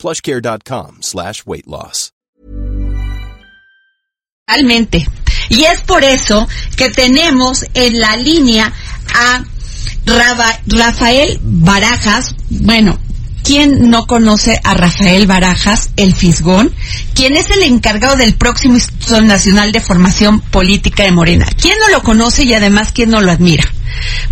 plushcare.com slash weight. Realmente. Y es por eso que tenemos en la línea a Rafael Barajas, bueno, ¿quién no conoce a Rafael Barajas, el Fisgón? Quien es el encargado del próximo Instituto Nacional de Formación Política de Morena. ¿Quién no lo conoce y además quién no lo admira?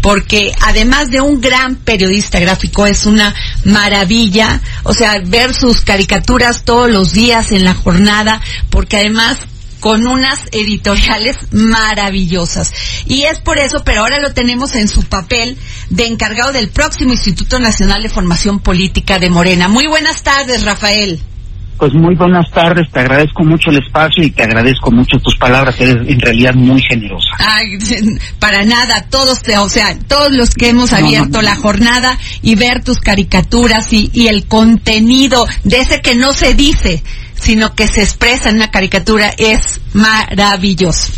Porque además de un gran periodista gráfico, es una maravilla, o sea, ver sus caricaturas todos los días en la jornada, porque además con unas editoriales maravillosas. Y es por eso, pero ahora lo tenemos en su papel de encargado del próximo Instituto Nacional de Formación Política de Morena. Muy buenas tardes, Rafael. Pues muy buenas tardes, te agradezco mucho el espacio y te agradezco mucho tus palabras, eres en realidad muy generosa. Ay, para nada, todos, te- o sea, todos los que hemos no, abierto no. la jornada y ver tus caricaturas y, y el contenido de ese que no se dice, sino que se expresa en una caricatura es maravilloso.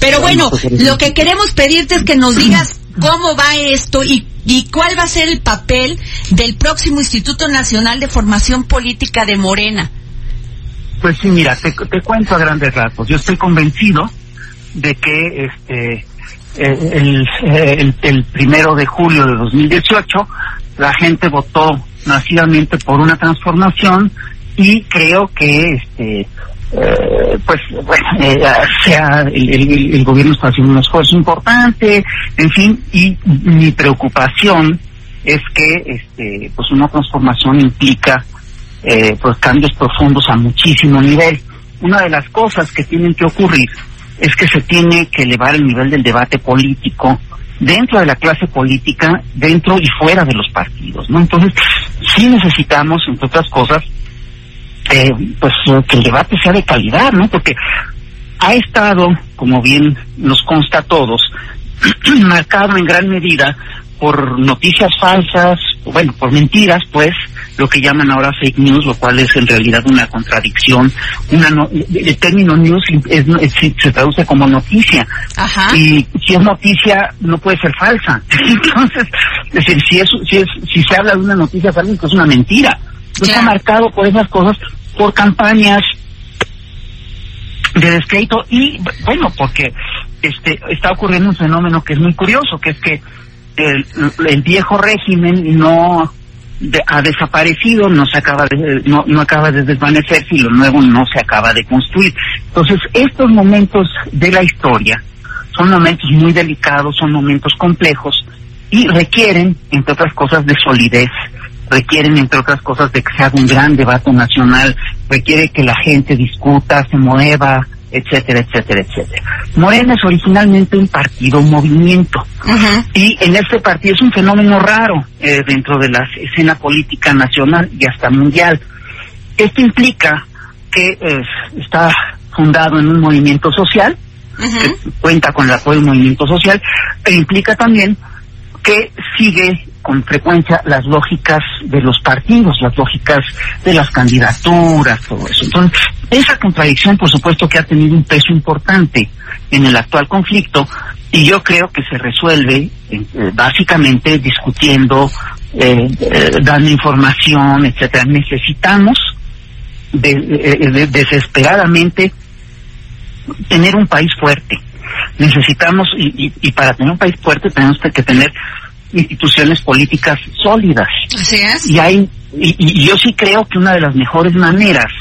Pero bueno, pues, lo que queremos pedirte es que nos digas cómo va esto y, y cuál va a ser el papel del próximo Instituto Nacional de Formación Política de Morena. Pues sí, mira, te, cuento a grandes rasgos. Yo estoy convencido de que este eh, el, eh, el, primero de julio de 2018 la gente votó masivamente por una transformación y creo que este eh, pues bueno sea el, el- el gobierno está haciendo un esfuerzo importante en fin y mi preocupación es que este pues una transformación implica eh, pues cambios profundos a muchísimo nivel. Una de las cosas que tienen que ocurrir es que se tiene que elevar el nivel del debate político dentro de la clase política, dentro y fuera de los partidos, ¿no? Entonces, sí necesitamos, entre otras cosas, eh, pues que el debate sea de calidad, ¿no? Porque ha estado, como bien nos consta a todos, marcado en gran medida por noticias falsas, bueno, por mentiras, pues, lo que llaman ahora fake news, lo cual es en realidad una contradicción. Una no- el término news es- es- se traduce como noticia Ajá. y si es noticia no puede ser falsa. Entonces, es decir, si es, si es, si se habla de una noticia falsa, pues es una mentira. Está Claro. marcado por esas cosas, por campañas de descrédito y bueno, porque este está ocurriendo un fenómeno que es muy curioso, que es que el, el viejo régimen no de- ha desaparecido, no se acaba de, no, no acaba de desvanecerse y lo nuevo no se acaba de construir. Entonces, estos momentos de la historia son momentos muy delicados, son momentos complejos y requieren, entre otras cosas, de solidez, requieren, entre otras cosas, de que se haga un gran debate nacional, requiere que la gente discuta, se mueva, etcétera, etcétera, etcétera. Morena es originalmente un partido, un movimiento. Y en este partido es un fenómeno raro eh, dentro de la escena política nacional y hasta mundial. Esto implica que eh, está fundado en un movimiento social, que cuenta con el apoyo del movimiento social, e implica también que sigue con frecuencia las lógicas de los partidos, las lógicas de las candidaturas, todo eso. Entonces, esa contradicción, por supuesto, que ha tenido un peso importante en el actual conflicto y yo creo que se resuelve eh, eh, básicamente discutiendo, eh, dando información, etcétera. Necesitamos de- de- desesperadamente tener un país fuerte. Necesitamos, y, y para tener un país fuerte tenemos que tener instituciones políticas sólidas. Así es. Y hay, y, y yo sí creo que una de las mejores maneras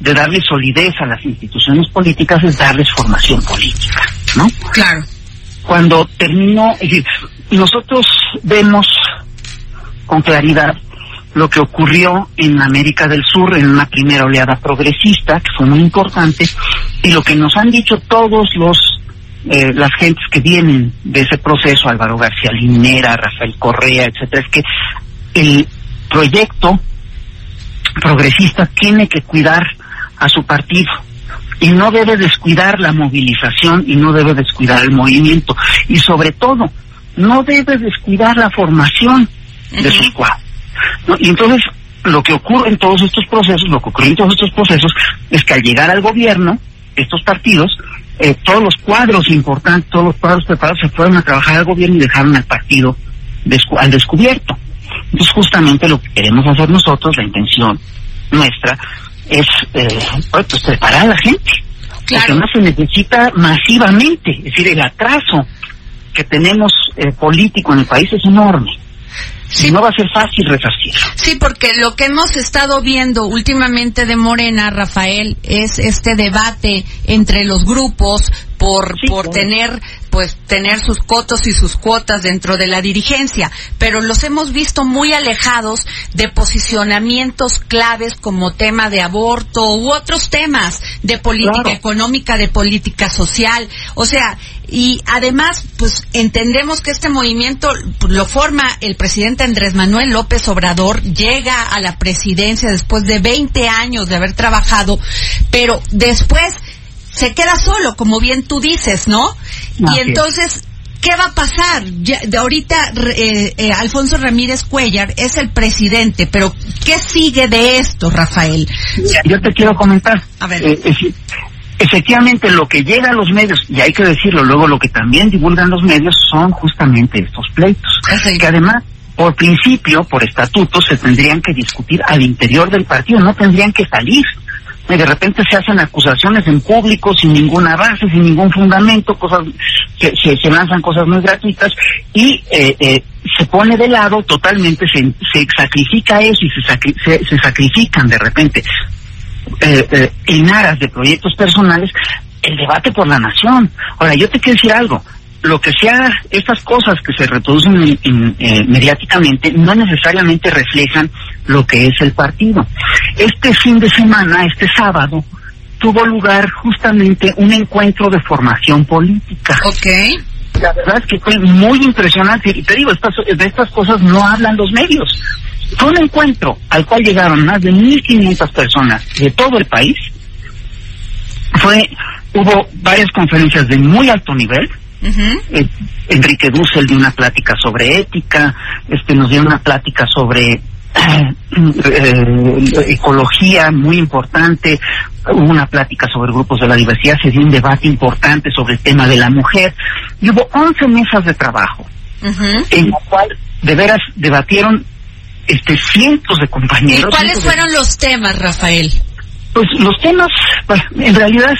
de darle solidez a las instituciones políticas es darles formación política, ¿no? Claro. Cuando decir, nosotros vemos con claridad lo que ocurrió en América del Sur en una primera oleada progresista, que fue muy importante, y lo que nos han dicho todos los eh, las gentes que vienen de ese proceso, Álvaro García Linera, Rafael Correa, etcétera, es que el proyecto progresista tiene que cuidar a su partido. Y no debe descuidar la movilización y no debe descuidar el movimiento. Y sobre todo no debe descuidar la formación de sus cuadros. Y entonces lo que ocurre en todos estos procesos, lo que ocurre en todos estos procesos es que al llegar al gobierno, estos partidos, eh, todos los cuadros importantes, todos los cuadros preparados se fueron a trabajar al gobierno y dejaron al partido al descubierto. Entonces justamente lo que queremos hacer nosotros, la intención nuestra, es eh, pues, preparar a la gente. Claro. Porque no se necesita masivamente, es decir, el atraso que tenemos eh, político en el país es enorme. Sí. no va a ser fácil resarcir. Sí, porque lo que hemos estado viendo últimamente de Morena, Rafael, es este debate entre los grupos por, por tener pues tener sus cotos y sus cuotas dentro de la dirigencia, pero los hemos visto muy alejados de posicionamientos claves como tema de aborto u otros temas de política económica, de política social, o sea, y además, pues entendemos que este movimiento lo forma el presidente Andrés Manuel López Obrador, llega a la presidencia después de 20 años de haber trabajado, pero después se queda solo, como bien tú dices, ¿no? y entonces, ¿qué va a pasar? de ahorita eh, eh, Alfonso Ramírez Cuellar es el presidente, pero ¿qué sigue de esto, Rafael? yo te quiero comentar. A ver. Eh, efectivamente, lo que llega a los medios, y hay que decirlo, luego lo que también divulgan los medios son justamente estos pleitos. Que además, por principio, por estatuto, se tendrían que discutir al interior del partido, no tendrían que salir y de repente se hacen acusaciones en público sin ninguna base, sin ningún fundamento, cosas se, se, lanzan cosas muy gratuitas y eh, eh, se pone de lado totalmente, se, se sacrifica eso y se, se, sacrifican de repente eh, eh, en aras de proyectos personales el debate por la nación. Ahora, yo te quiero decir algo, lo que sea, estas cosas que se reproducen eh, mediáticamente no necesariamente reflejan lo que es el partido. Este fin de semana, este sábado, tuvo lugar justamente un encuentro de formación política. Ok. La verdad es que fue muy impresionante. Y te digo, estas, de estas cosas no hablan los medios. Fue un encuentro al cual llegaron más de 1.500 personas de todo el país. Fue, hubo varias conferencias de muy alto nivel. Eh, Enrique Dussel dio una plática sobre ética, este nos dio una plática sobre eh, ecología muy importante, hubo una plática sobre grupos de la diversidad, se dio un debate importante sobre el tema de la mujer y hubo 11 mesas de trabajo en la cual de veras debatieron este cientos de compañeros. ¿Y cuáles fueron los temas, Rafael? Pues los temas, en realidad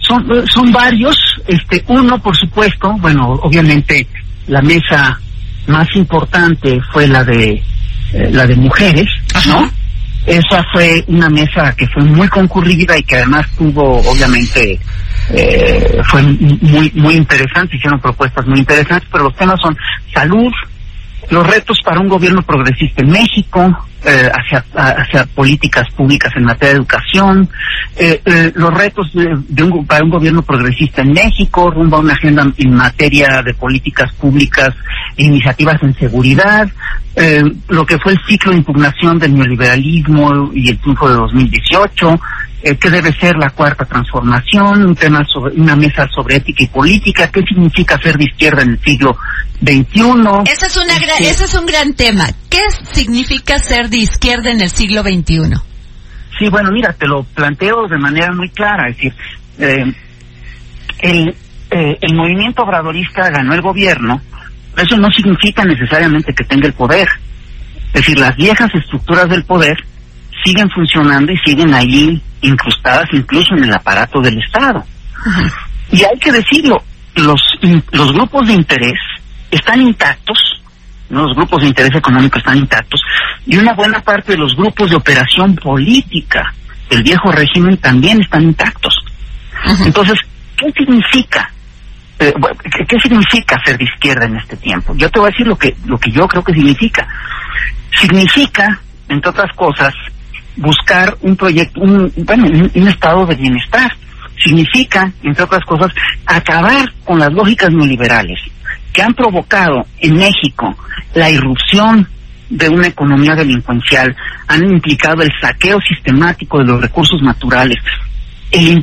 son, son varios. Este, uno, por supuesto, bueno, obviamente la mesa más importante fue la de eh, la de mujeres, ¿no? Esa fue una mesa que fue muy concurrida y que además tuvo, obviamente, eh, fue muy muy interesante, hicieron propuestas muy interesantes, pero los temas son salud, los retos para un gobierno progresista en México, eh, hacia, hacia políticas públicas en materia de educación, eh, eh, los retos de, un, para un gobierno progresista en México, rumbo a una agenda en materia de políticas públicas e iniciativas en seguridad, lo que fue el ciclo de impugnación del neoliberalismo y el triunfo de 2018, eh, qué debe ser la cuarta transformación, un tema sobre una mesa sobre ética y política, qué significa ser de izquierda en el siglo XXI. Ese es, una este ese es un gran tema. ¿Qué significa ser de izquierda en el siglo XXI? Sí, bueno, mira, te lo planteo de manera muy clara, es decir, eh, el, eh, el movimiento obradorista ganó el gobierno, eso no significa necesariamente que tenga el poder. Es decir, las viejas estructuras del poder siguen funcionando y siguen ahí incrustadas incluso en el aparato del Estado. Y hay que decirlo, los, los grupos de interés están intactos, los grupos de interés económico están intactos, y una buena parte de los grupos de operación política del viejo régimen también están intactos. Entonces, ¿qué significa? Eh, ¿qué, significa ser de izquierda en este tiempo? Yo te voy a decir lo que, lo que yo creo que significa. Significa, entre otras cosas, buscar un proyecto, un, bueno, un, estado de bienestar. Significa, entre otras cosas, acabar con las lógicas neoliberales que han provocado en México la irrupción de una economía delincuencial, han implicado el saqueo sistemático de los recursos naturales,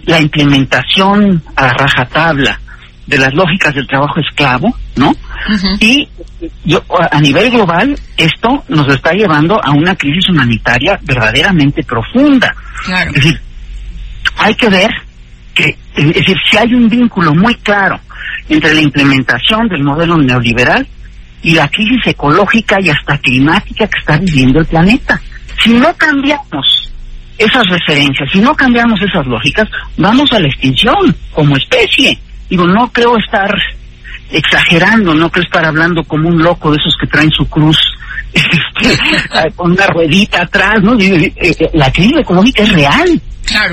la implementación a rajatabla de las lógicas del trabajo esclavo, ¿no? Y yo, a nivel global, esto nos está llevando a una crisis humanitaria verdaderamente profunda. Es decir, hay que ver que, es decir, si hay un vínculo muy claro entre la implementación del modelo neoliberal y la crisis ecológica y hasta climática que está viviendo el planeta. Si no cambiamos esas referencias, si no cambiamos esas lógicas, vamos a la extinción como especie. Digo, no creo estar exagerando, no creo estar hablando como un loco de esos que traen su cruz este, con una ruedita atrás, ¿no? La crisis económica es real.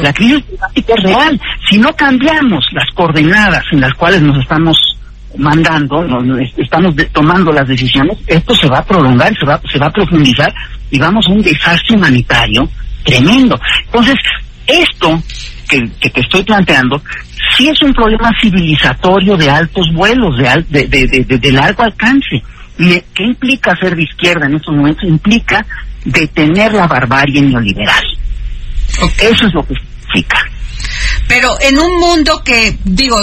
La crisis climática es real. Si no cambiamos las coordenadas en las cuales nos estamos mandando, estamos tomando las decisiones, esto se va a prolongar, se va, se va a profundizar y vamos a un desastre humanitario tremendo. Entonces, esto que, que te estoy planteando, sí es un problema civilizatorio de altos vuelos, de, de, de, de, largo alcance. ¿Y qué implica ser de izquierda en estos momentos? Implica detener la barbarie neoliberal. Eso es lo que significa. Pero en un mundo que, digo,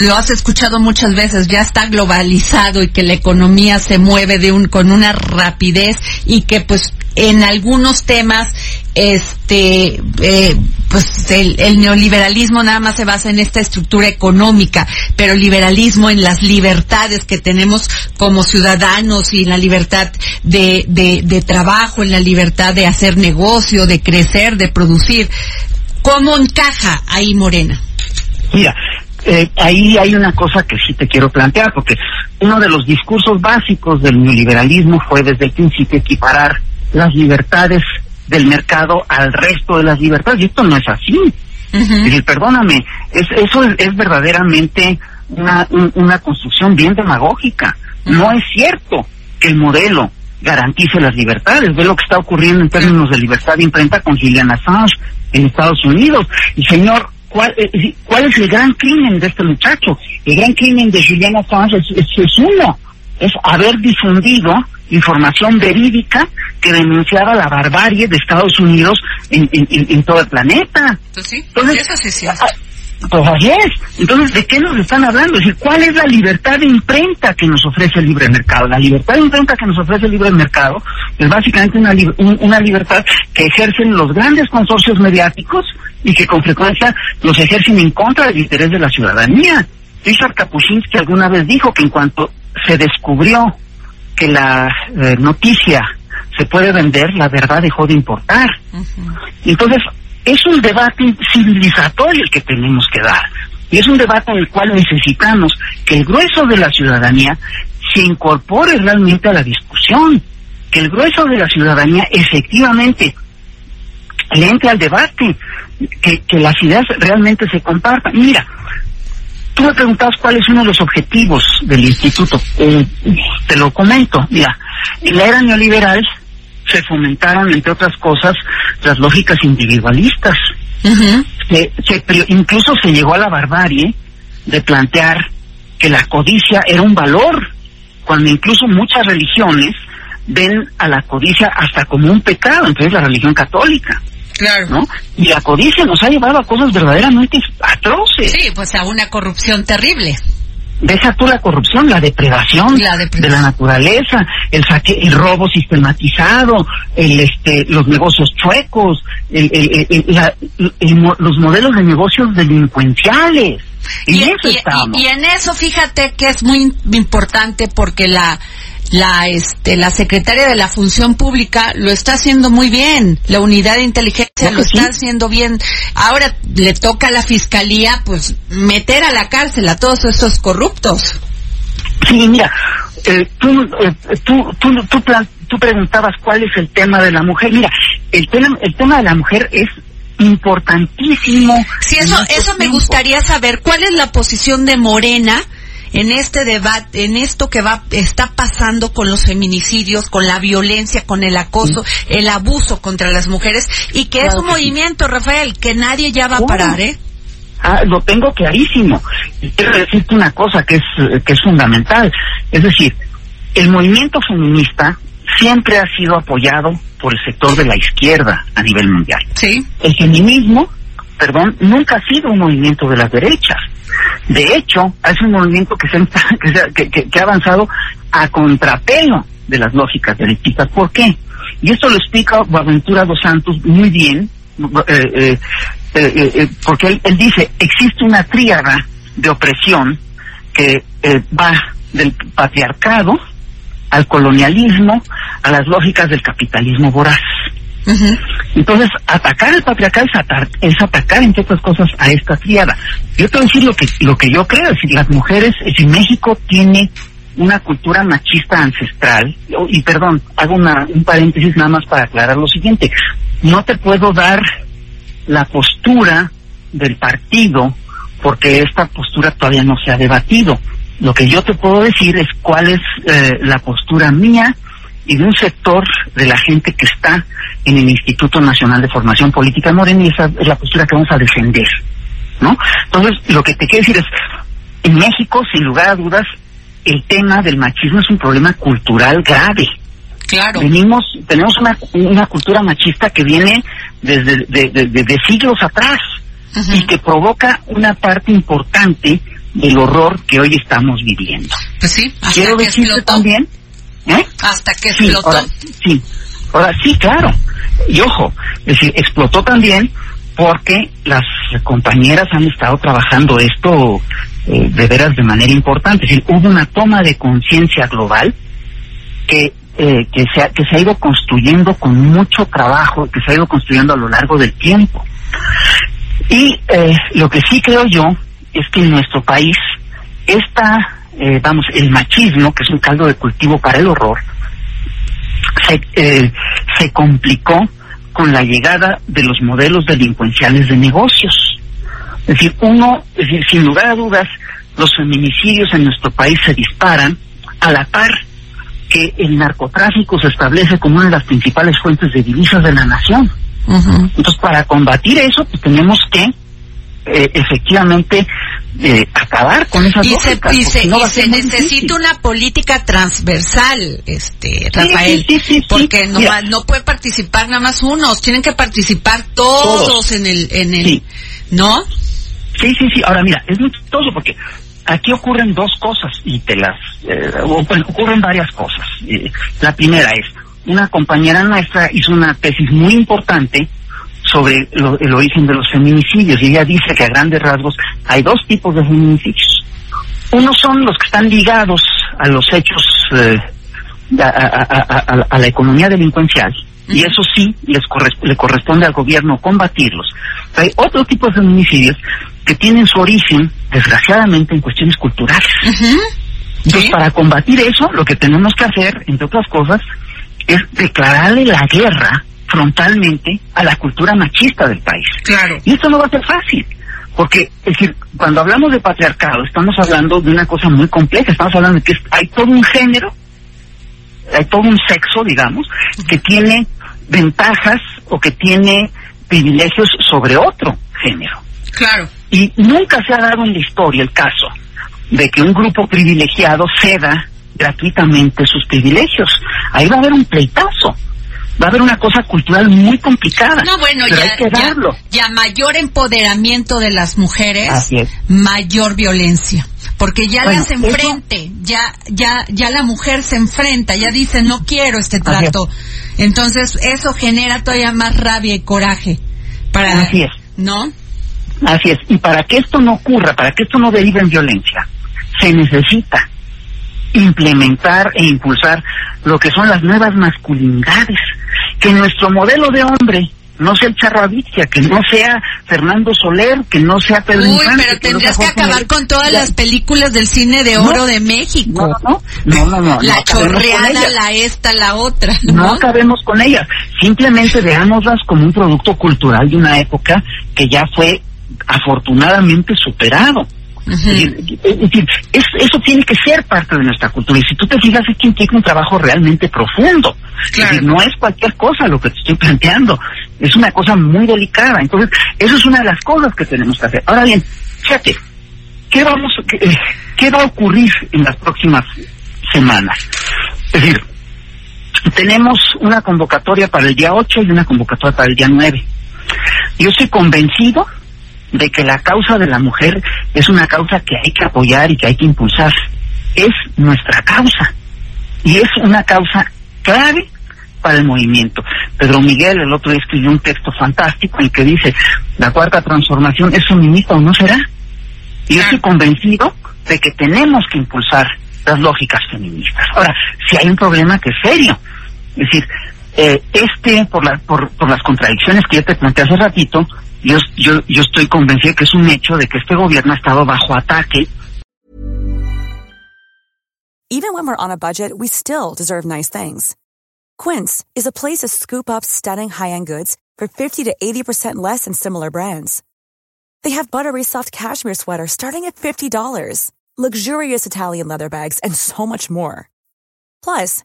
lo has escuchado muchas veces, ya está globalizado y que la economía se mueve con una rapidez y que pues en algunos temas este eh, pues el, neoliberalismo nada más se basa en esta estructura económica pero el liberalismo en las libertades que tenemos como ciudadanos y en la libertad de, de trabajo en la libertad de hacer negocio de crecer de producir ¿Cómo encaja ahí Morena? Mira, eh, ahí hay una cosa que sí te quiero plantear, porque uno de los discursos básicos del neoliberalismo fue desde el principio equiparar las libertades del mercado al resto de las libertades, y esto no es así. Es decir, perdóname, es, eso es, verdaderamente una, una construcción bien demagógica. No es cierto que el modelo garantice las libertades. Ve lo que está ocurriendo en términos de libertad de imprenta con Julian Assange en Estados Unidos. Y señor, ¿cuál, eh, ¿cuál es el gran crimen de este muchacho? El gran crimen de Julian Assange es, uno, es haber difundido información verídica que denunciaba la barbarie de Estados Unidos en, en, todo el planeta. Pues sí, Entonces, eso sí cierto. Pues así es. Entonces, ¿de qué nos están hablando? Es decir, ¿cuál es la libertad de imprenta que nos ofrece el libre mercado? La libertad de imprenta que nos ofrece el libre mercado es básicamente una, una libertad que ejercen los grandes consorcios mediáticos y que con frecuencia los ejercen en contra del interés de la ciudadanía. Richard Kapuscinski alguna vez dijo que en cuanto se descubrió que la eh, noticia se puede vender, la verdad dejó de importar. Entonces, es un debate civilizatorio el que tenemos que dar. Y es un debate en el cual necesitamos que el grueso de la ciudadanía se incorpore realmente a la discusión, que el grueso de la ciudadanía efectivamente le entre al debate, que, las ideas realmente se compartan. Mira, tú me preguntabas cuál es uno de los objetivos del instituto. Eh, te lo comento. Mira, en la era neoliberal se fomentaron, entre otras cosas, las lógicas individualistas. incluso se llegó a la barbarie de plantear que la codicia era un valor, cuando incluso muchas religiones ven a la codicia hasta como un pecado, entonces la religión católica. Claro. ¿no? Y la codicia nos ha llevado a cosas verdaderamente atroces. Sí, pues a una corrupción terrible deja tú la corrupción, la depredación, de la naturaleza, el saque, el robo sistematizado, el este, los negocios chuecos, los modelos de negocios delincuenciales. Y, y, en eso fíjate que es muy importante porque la la este la secretaria de la función pública lo está haciendo muy bien. La unidad de inteligencia lo está haciendo bien. Ahora le toca a la fiscalía pues meter a la cárcel a todos estos corruptos. Sí mira eh, tú, eh, tú, tú, tú, tú preguntabas cuál es el tema de la mujer. Mira el tema el tema de la mujer es importantísimo sí eso eso me gustaría saber cuál es la posición de Morena en este debate, en esto que va está pasando con los feminicidios, con la violencia, con el acoso, el abuso contra las mujeres y que es un movimiento, Rafael, que nadie ya va a parar, ¿eh? Ah, lo tengo clarísimo. quiero decirte una cosa que es, que es fundamental. Es decir, el movimiento feminista siempre ha sido apoyado por el sector de la izquierda a nivel mundial. Sí. El feminismo, perdón, nunca ha sido un movimiento de las derechas. De hecho, es un movimiento que, se, que, que- ha avanzado a contrapelo de las lógicas derechistas. ¿Por qué? Y esto lo explica Boaventura dos Santos muy bien, eh, eh, eh, porque él, él dice, existe una tríada de opresión que va del patriarcado al colonialismo, a las lógicas del capitalismo voraz. Entonces, atacar el patriarcado es, atar- es atacar, entre otras cosas, a esta triada. Yo te voy a decir lo que, lo que yo creo, es decir, las mujeres, es decir, México tiene una cultura machista ancestral, y perdón, hago una, un paréntesis nada más para aclarar lo siguiente, no te puedo dar la postura del partido porque esta postura todavía no se ha debatido. Lo que yo te puedo decir es cuál es eh, la postura mía y de un sector de la gente que está en el Instituto Nacional de Formación Política Morena y esa es la postura que vamos a defender, ¿no? Entonces, lo que te quiero decir es, en México, sin lugar a dudas, el tema del machismo es un problema cultural grave. Claro. Venimos, tenemos una, una cultura machista que viene desde de, de- de- de siglos atrás y que provoca una parte importante del horror que hoy estamos viviendo. Pues sí, Quiero decirte también, ¿eh? Hasta que Sí, explotó. ahora, sí, ahora sí, claro. Y ojo, es decir, explotó también porque las compañeras han estado trabajando esto eh, de veras de manera importante. Es decir, hubo una toma de conciencia global que eh, que se ha, que se ha ido construyendo con mucho trabajo, que se ha ido construyendo a lo largo del tiempo. Y eh, lo que sí creo yo es que en nuestro país esta, eh, vamos, el machismo, que es un caldo de cultivo para el horror, se, eh, se complicó con la llegada de los modelos delincuenciales de negocios. Es decir, uno, es decir, sin lugar a dudas, los feminicidios en nuestro país se disparan a la par que el narcotráfico se establece como una de las principales fuentes de divisas de la nación. Entonces, para combatir eso, pues tenemos que eh, efectivamente eh, acabar con esas Y se, lógicas, y porque se, no y se necesita difícil. una política transversal, este, Rafael, sí, sí, sí, porque no, no puede participar nada más unos, tienen que participar todos, Todos. en el, en el. ¿no? Sí, sí, sí. Ahora mira, es muy chistoso porque aquí ocurren dos cosas y te las... eh, ocurren varias cosas. Eh, la primera es, una compañera nuestra hizo una tesis muy importante sobre lo- el origen de los feminicidios y ella dice que a grandes rasgos hay dos tipos de feminicidios. Unos son los que están ligados a los hechos, eh, a, a- a- a- a la economía delincuencial, y eso sí les le corresponde al gobierno combatirlos. Hay otro tipo de feminicidios que tienen su origen, desgraciadamente, en cuestiones culturales. Entonces, Sí. para combatir eso, lo que tenemos que hacer, entre otras cosas, es declararle la guerra frontalmente a la cultura machista del país. Claro. Y esto no va a ser fácil, porque, es decir, cuando hablamos de patriarcado, estamos hablando de una cosa muy compleja, estamos hablando de que hay todo un género, hay todo un sexo, digamos, que tiene ventajas o que tiene privilegios sobre otro género. Claro. Y nunca se ha dado en la historia el caso de que un grupo privilegiado ceda gratuitamente sus privilegios. Ahí va a haber un pleitazo. Va a haber una cosa cultural muy complicada. No, bueno, pero ya, hay que ya, darlo. ya mayor empoderamiento de las mujeres, Así es. mayor violencia. Porque ya Bueno, las enfrente, ya, ya, ya la mujer se enfrenta, ya dice no quiero este es. trato. Entonces eso genera todavía más rabia y coraje para, Así es. ¿no? Así es. Y para que esto no ocurra, para que esto no derive en violencia, se necesita implementar e impulsar lo que son las nuevas masculinidades. Que nuestro modelo de hombre no sea el Charro Avicia, que no sea Fernando Soler, que no sea Pedro Uy, Infante, pero tendrías que acabar con todas Ya. las películas del cine de No. oro de México. No, no, no, no, no, la chorreada, la esta, la otra. no ¿no? acabemos con ellas. Simplemente veámoslas como un producto cultural de una época que ya fue afortunadamente superado. Es decir, es- eso tiene que ser parte de nuestra cultura. Y si tú te fijas, es que implica un trabajo realmente profundo. Es Claro. decir, no es cualquier cosa lo que te estoy planteando. Es una cosa muy delicada. Entonces, eso es una de las cosas que tenemos que hacer. Ahora bien, fíjate, ¿qué, vamos, qué, eh, qué va a ocurrir en las próximas semanas? Es decir, Tenemos una convocatoria para el día 8 y una convocatoria para el día 9. Yo estoy convencido de que la causa de la mujer es una causa que hay que apoyar y que hay que impulsar. Es nuestra causa. Y es una causa clave para el movimiento. Pedro Miguel el otro día escribió un texto fantástico en que dice, la cuarta transformación es feminista o no será. Y yo estoy convencido de que tenemos que impulsar las lógicas feministas. Ahora, si hay un problema que es serio, es decir, eh, este, por, la, por, por las contradicciones que yo te planteé hace ratito, yo, yo, yo estoy convencido que es un hecho de que este gobierno ha estado bajo ataque. Even when we're on a budget, we still deserve nice things. Quince is a place to scoop up stunning high-end goods for 50 to 80% less than similar brands. They have buttery soft cashmere sweaters starting at $50, luxurious Italian leather bags, and so much more. Plus,